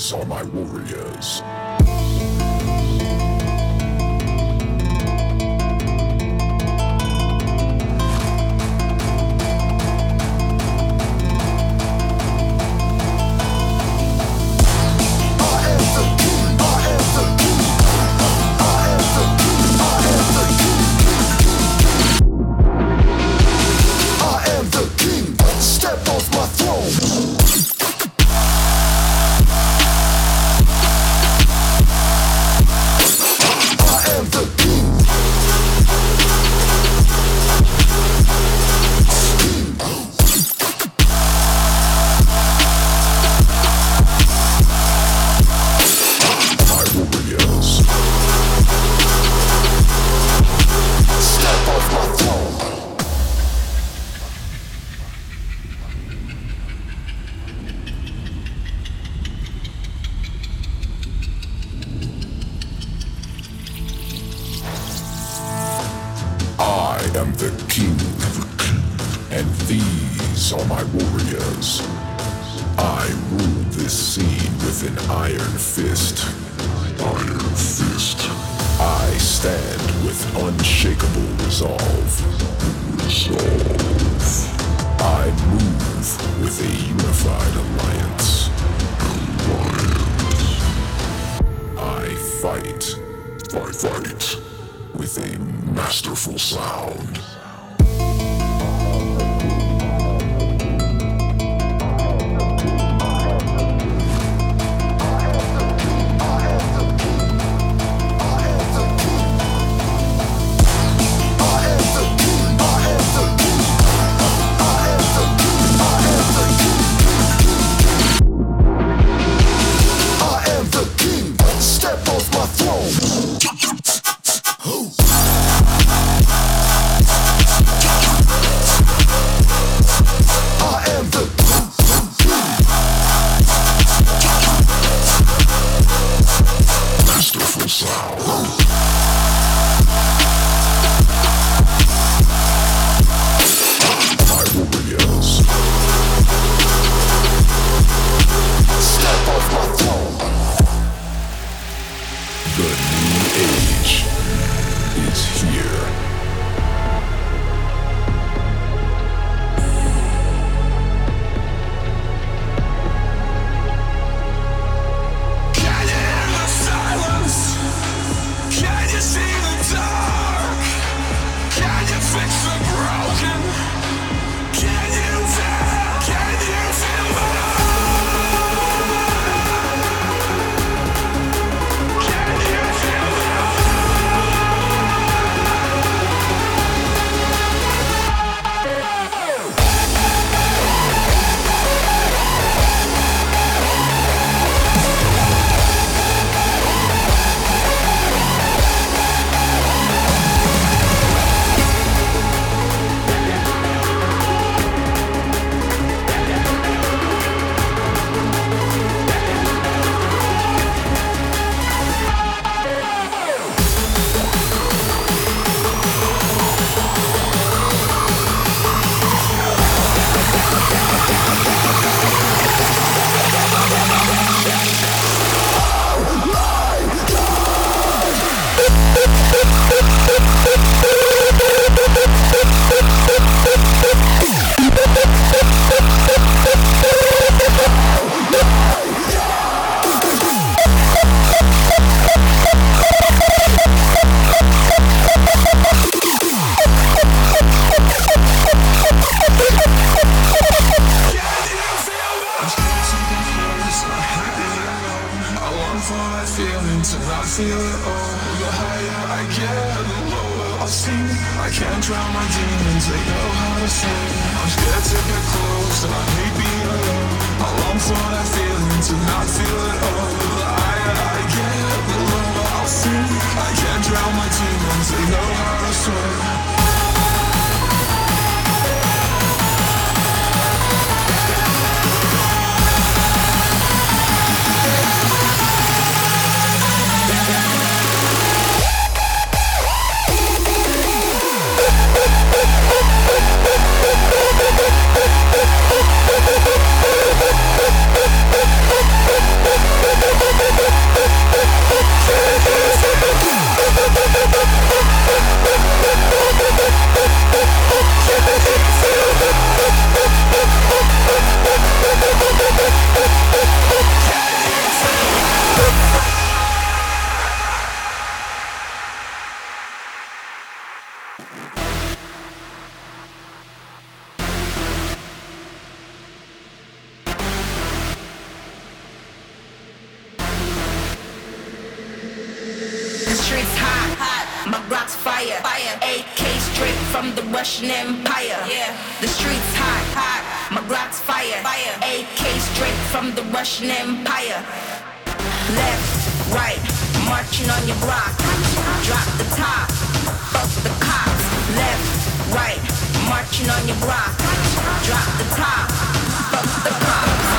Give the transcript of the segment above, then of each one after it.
are my warriors. I can't drown my demons, they know how to swim. The streets hot, hot. My block's fire, fire. AK straight from the Russian Empire. Yeah. The streets hot, hot. My block's fire. fire. AK straight from the Russian Empire. Left, right, marching on your block. Drop the top, fuck the cops left, right, marching on your block. Drop the top, fuck the pop.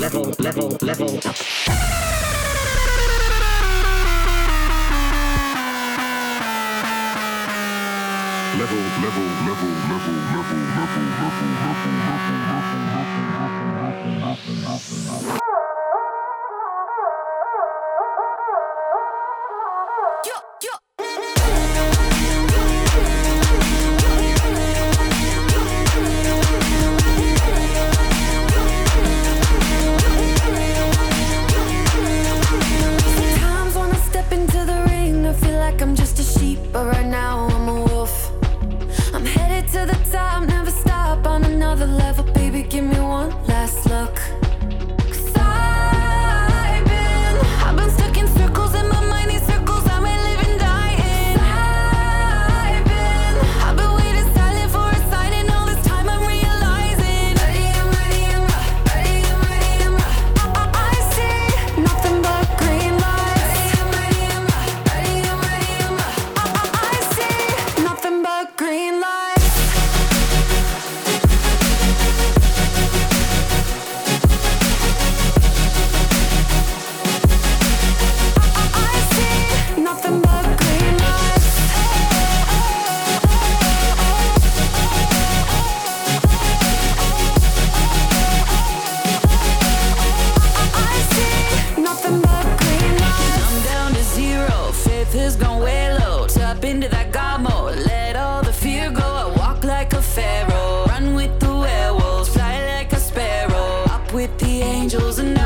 level, level, level up. level, level, level, level, level, level, level, level, level, level, level, level, level, level, level, level, in a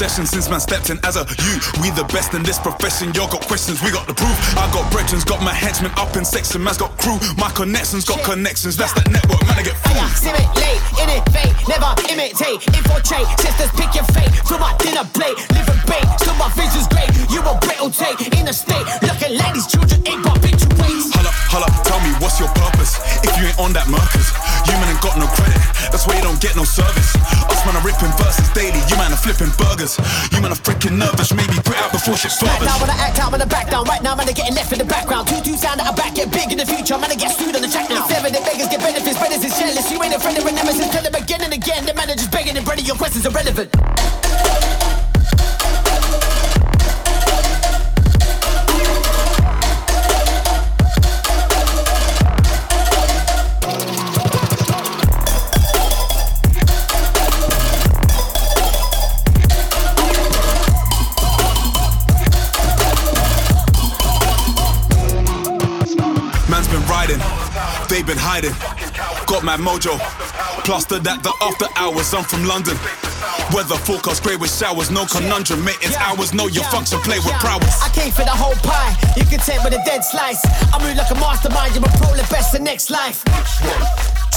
session since man stepped in as a you. We the best in this profession. Y'all got questions, we got the proof. I got brethren, got my henchmen up in section. Man's got crew. My connections got connections. That's that network, man. I get fooled. Simulate, innovate, never imitate. Infiltrate, sisters pick your fate. To my dinner plate, live a bait. Still my vision's great. You a brittle take in a state. Looking like these children ain't but habituates. Holla, tell me what's your purpose? If you ain't on that Mercers, you man ain't got no credit. That's why you don't get no service. Us man are ripping verses daily. You man are flipping burgers. You man are freaking nervous. Maybe put out before shit slobbers. Right now when I act out, when I back down. Right now man, I getting left in the background. Two two sound at the back, get big in the future. Man, I get sued on the track now. Seven, the beggars get benefits. Brothers is jealous. You ain't a friend of a nemesis. Tell them again and again. The manager's begging and ready. Your questions are Got my mojo, plastered at the after hours. I'm from London. Weather forecast grey with showers, no conundrum. It's hours, know your function, play with prowess. I came for the whole pie, you can take with a dead slice. I move like a mastermind, you're a pro the best the next life.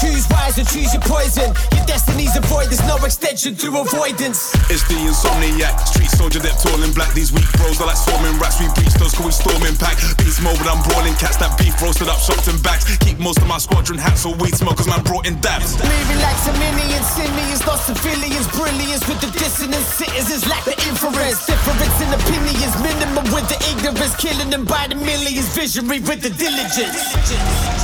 Choose wise and choose your poison. Your destiny's a void, there's no extension through avoidance. It's the insomniac, street soldier that tall in black. These weak bros are like swarming rats. We breach those, cause we storming pack. Beast mode, but I'm brawling cats. That beef roasted up, shocked and backs. Keep most of my squadron hats or weed smokers, man brought in dabs. Leaving like simians, simians, not civilians, brilliance with the dissonance. Citizens lack the inference. Difference in opinions, minimum with the ignorance. Killing them by the millions, visionary with the diligence.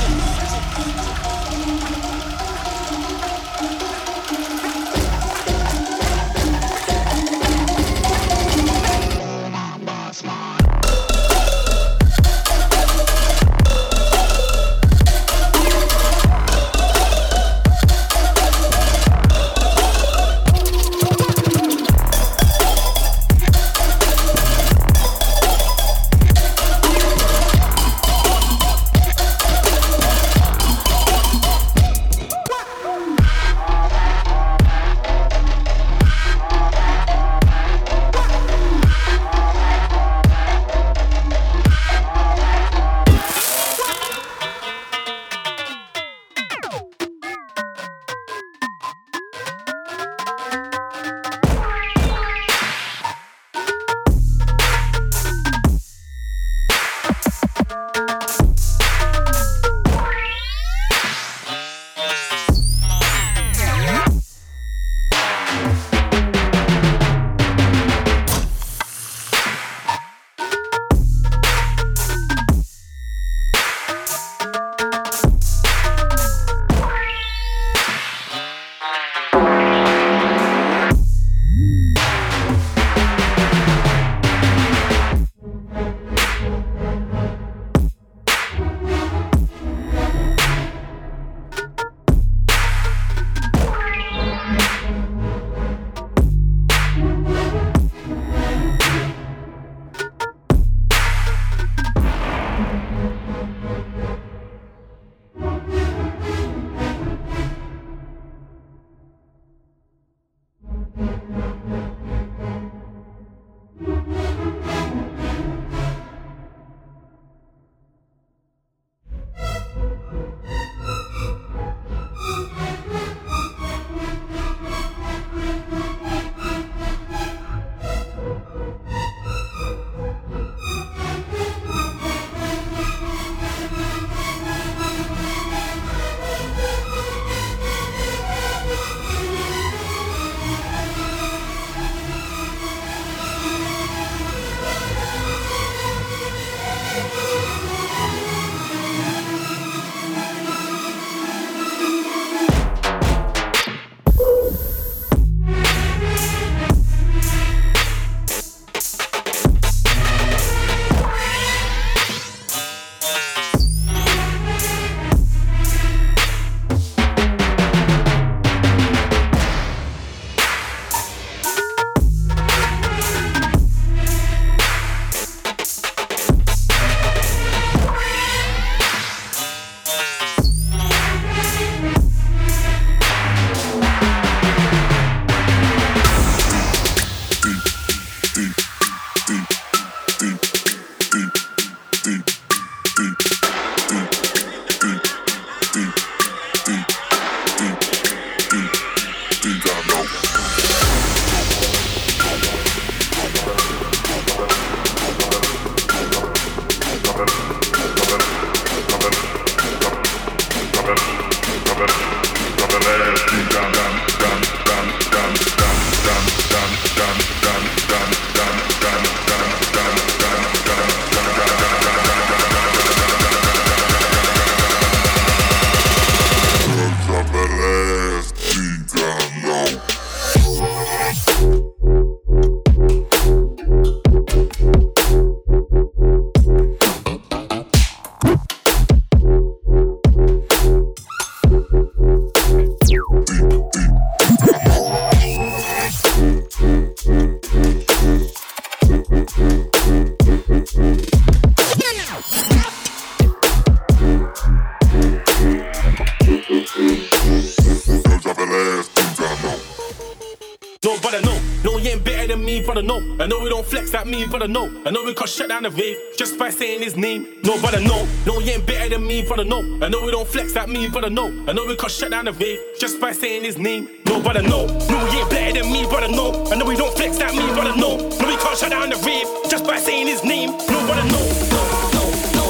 Me, brother, no. I know we can't shut down the rave just by saying his name. No, brother, no. No, he ain't better than me, brother, no. I know we don't flex like me, brother, no. I know we can't shut down the rave just by saying his name. No, brother, no. No, he ain't better than me, brother, no. I know we don't flex like me, brother, no. No, we can't shut down the rave just by saying his name. Nobody know. No, brother, no.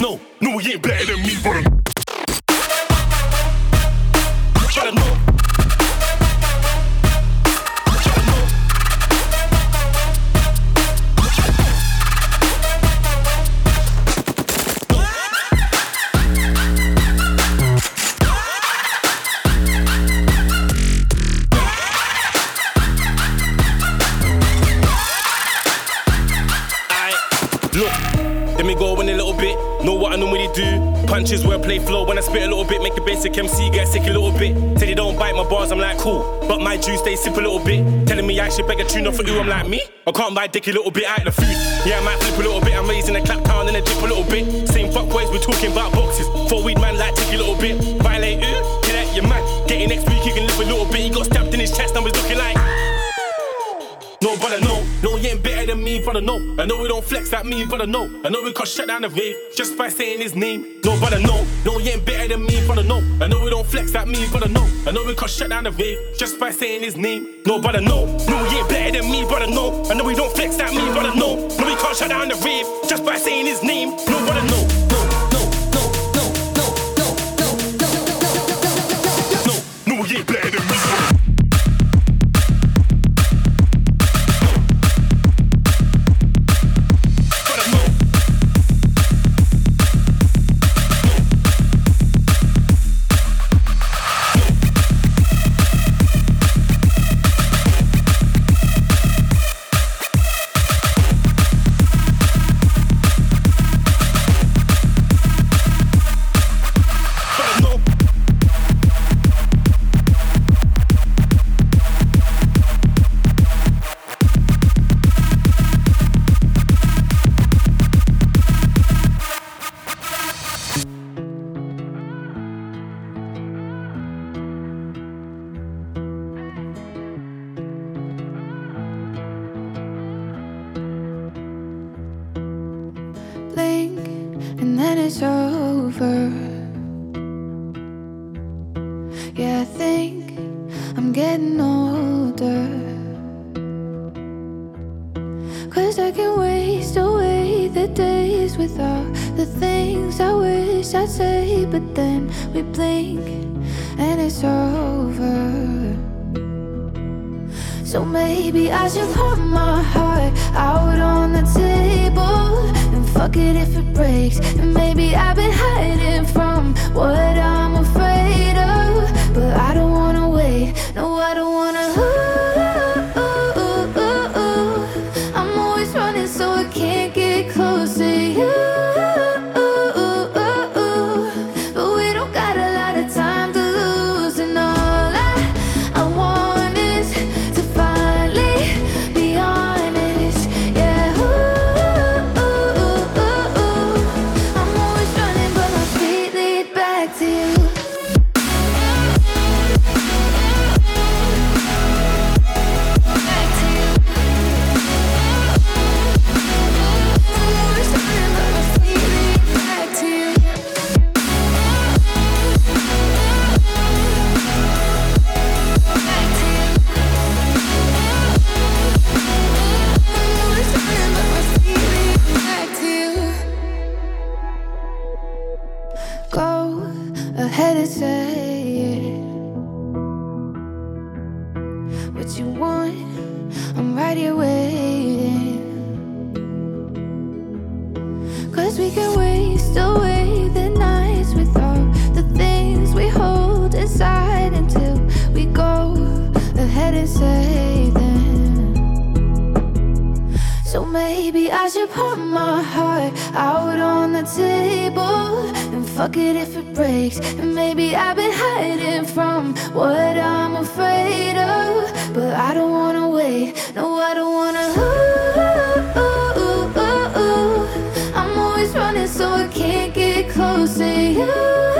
No, no, he ain't better than me, should beg a tune off for you, I'm like me. I can't buy dick a little bit out of the food. Yeah, I might flip a little bit. I'm raising a clap pound and a dip a little bit. Same fuck boys, we're talking about boxes. Four weed man like take a little bit. Violate you, get out your man. Getting next week, you can live a little bit. He got stabbed in his chest, and was looking like. No, brother, no. No, he ain't better than me, brother, no. I know we don't flex like me, brother, no. I know we can shut down the rave just by saying his name. No, brother, no. No, he ain't better than me, brother, no. I know we don't flex like me, brother, no. I know we can shut down the rave just by saying his name. No, brother, no. No, he ain't better than me, brother, no. I know we don't flex like me, brother, no. No, we can't shut down the rave just by saying his name. No, brother, no. No, no, no, no, no, no, no, no, no, no, no, no, he ain't better than me, brother. Brother, as you pour say. What you want, I'm right here waiting. Cause we can waste away the nights with all the things we hold inside until we go ahead and say them. So maybe I should put my heart out on the table and fuck it breaks. And maybe I've been hiding from what I'm afraid of. But I don't wanna wait. No, I don't wanna. Ooh, ooh, ooh, ooh, ooh. I'm always running so I can't get close to you.